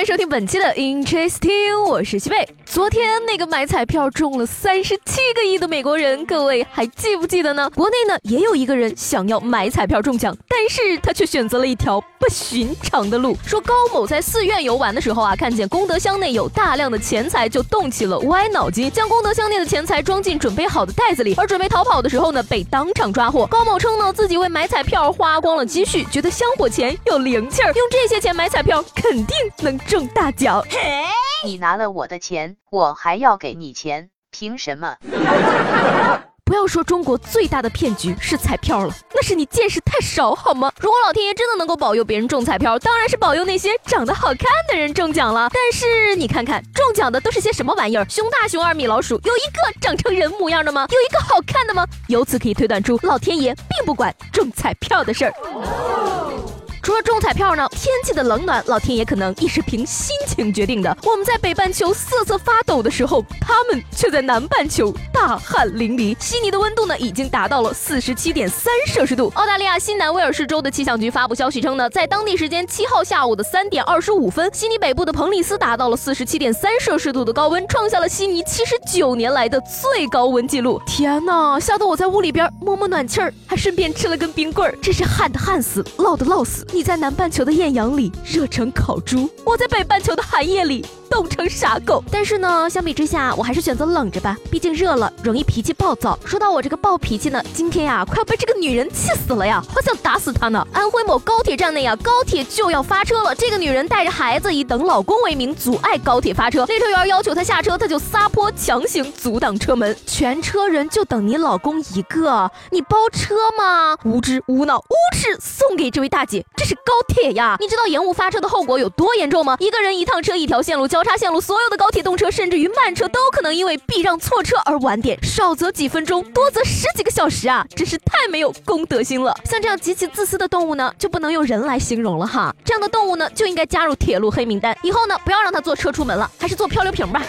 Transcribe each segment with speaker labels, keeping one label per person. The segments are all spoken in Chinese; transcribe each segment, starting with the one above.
Speaker 1: 欢迎收听本期的 Interesting，我是西贝。昨天那个买彩票中了三十七个亿的美国人，各位还记不记得呢？国内呢也有一个人想要买彩票中奖，但是他却选择了一条不寻常的路。说高某在寺院游玩的时候啊，看见功德箱内有大量的钱财，就动起了歪脑筋，将功德箱内的钱财装进准备好的袋子里，而准备逃跑的时候呢，被当场抓获。高某称呢，自己为买彩票花光了积蓄，觉得香火钱有灵气儿，用这些钱买彩票肯定能中大奖。
Speaker 2: 你拿了我的钱，我还要给你钱，凭什么？
Speaker 1: 不要说中国最大的骗局是彩票了，那是你见识太少好吗？如果老天爷真的能够保佑别人中彩票，当然是保佑那些长得好看的人中奖了。但是你看看中奖的都是些什么玩意儿？熊大、熊二、米老鼠，有一个长成人模样的吗？有一个好看的吗？由此可以推断出，老天爷并不管中彩票的事儿。除了中彩票呢，天气的冷暖，老天爷可能也是凭心情决定的。我们在北半球瑟瑟发抖的时候，他们却在南半球大汗淋漓。悉尼的温度呢，已经达到了四十七点三摄氏度。澳大利亚新南威尔士州的气象局发布消息称呢，在当地时间七号下午的三点二十五分，悉尼北部的彭里斯达到了四十七点三摄氏度的高温，创下了悉尼七十九年来的最高温记录。天哪，吓得我在屋里边摸摸暖气儿，还顺便吃了根冰棍儿，真是旱的旱死，涝的涝死。你在南半球的艳阳里热成烤猪，我在北半球的寒夜里冻成傻狗。但是呢，相比之下，我还是选择冷着吧，毕竟热了容易脾气暴躁。说到我这个暴脾气呢，今天呀，快要被这个女人气死了呀，好想打死她呢。安徽某高铁站内呀，高铁就要发车了，这个女人带着孩子以等老公为名阻碍高铁发车，列车员要求她下车，她就撒泼强行阻挡车门，全车人就等你老公一个，你包车吗？无知无脑无耻，送给这位大姐，这是高。铁呀，你知道延误发车的后果有多严重吗？一个人一趟车一条线路交交叉线路，所有的高铁动车甚至于慢车都可能因为避让错车而晚点，少则几分钟，多则十几个小时啊！真是太没有公德心了。像这样极其自私的动物呢，就不能用人来形容了哈。这样的动物呢，就应该加入铁路黑名单，以后呢，不要让它坐车出门了，还是坐漂流瓶吧。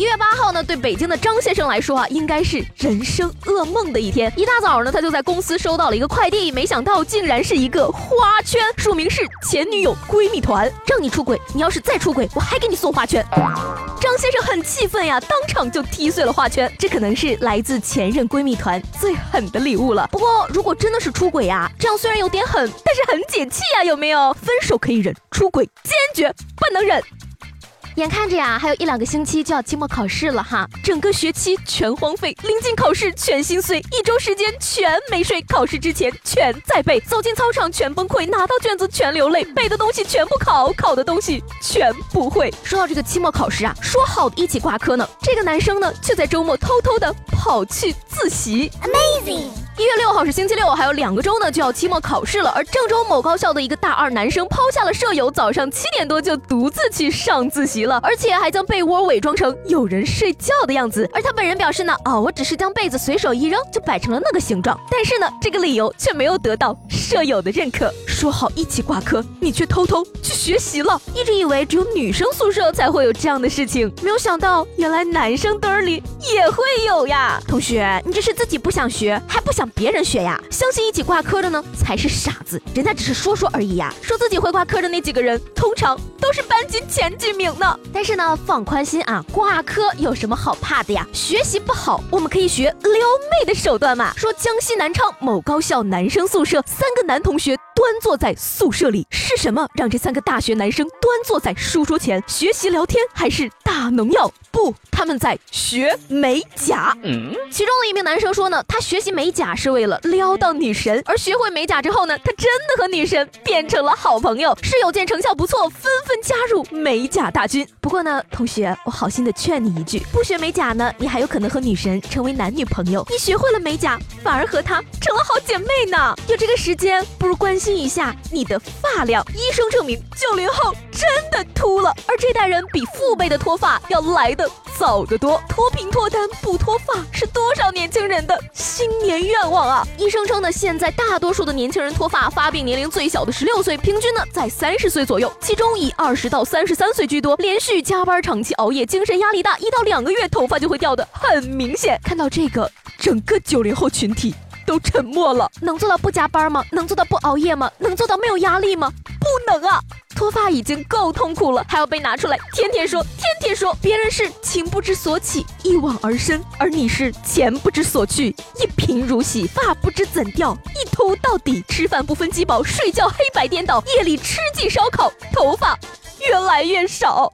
Speaker 1: 一月八号呢，对北京的张先生来说啊，应该是人生噩梦的一天。一大早呢，他就在公司收到了一个快递，没想到竟然是一个花圈，署名是前女友闺蜜团，让你出轨，你要是再出轨，我还给你送花圈。张先生很气愤呀，当场就踢碎了花圈。这可能是来自前任闺蜜团最狠的礼物了。不过，如果真的是出轨呀，这样虽然有点狠，但是很解气呀，有没有？分手可以忍，出轨坚决不能忍。眼看着呀，还有一两个星期就要期末考试了哈，整个学期全荒废，临近考试全心碎，一周时间全没睡，考试之前全在背，走进操场全崩溃，拿到卷子全流泪，背的东西全部考，考的东西全不会。说到这个期末考试啊，说好的一起挂科呢，这个男生呢却在周末偷偷的跑去自习，Amazing。一月六号是星期六，还有两个周呢就要期末考试了。而郑州某高校的一个大二男生抛下了舍友，早上七点多就独自去上自习了，而且还将被窝伪装成有人睡觉的样子。而他本人表示呢，哦，我只是将被子随手一扔就摆成了那个形状。但是呢，这个理由却没有得到舍友的认可。说好一起挂科，你却偷偷去学习了。一直以为只有女生宿舍才会有这样的事情，没有想到原来男生堆里也会有呀。同学，你这是自己不想学，还不想。别人学呀，相信一起挂科的呢才是傻子，人家只是说说而已呀。说自己会挂科的那几个人，通常都是班级前几名呢。但是呢，放宽心啊，挂科有什么好怕的呀？学习不好，我们可以学撩妹的手段嘛。说江西南昌某高校男生宿舍，三个男同学端坐在宿舍里，是什么让这三个大学男生端坐在书桌前学习聊天，还是大农药？不，他们在学美甲。嗯，其中的一名男生说呢，他学习美甲是为了撩到女神，而学会美甲之后呢，他真的和女神变成了好朋友。室友见成效不错，纷纷加入美甲大军。不过呢，同学，我好心的劝你一句，不学美甲呢，你还有可能和女神成为男女朋友；你学会了美甲，反而和她成了好姐妹呢。有这个时间，不如关心一下你的发量。医生证明，九零后。真的秃了。而这代人比父辈的脱发要来的早得多，脱贫脱单不脱发是多少年轻人的新年愿望啊！医生称呢，现在大多数的年轻人脱发发病年龄最小的十六岁，平均呢在三十岁左右，其中以二十到三十三岁居多。连续加班、长期熬夜、精神压力大，一到两个月头发就会掉的很明显。看到这个，整个九零后群体。都沉默了，能做到不加班吗？能做到不熬夜吗？能做到没有压力吗？不能啊！脱发已经够痛苦了，还要被拿出来天天说，天天说。别人是情不知所起，一往而深，而你是钱不知所去，一贫如洗，发不知怎掉，一秃到底。吃饭不分饥饱，睡觉黑白颠倒，夜里吃尽烧烤，头发越来越少。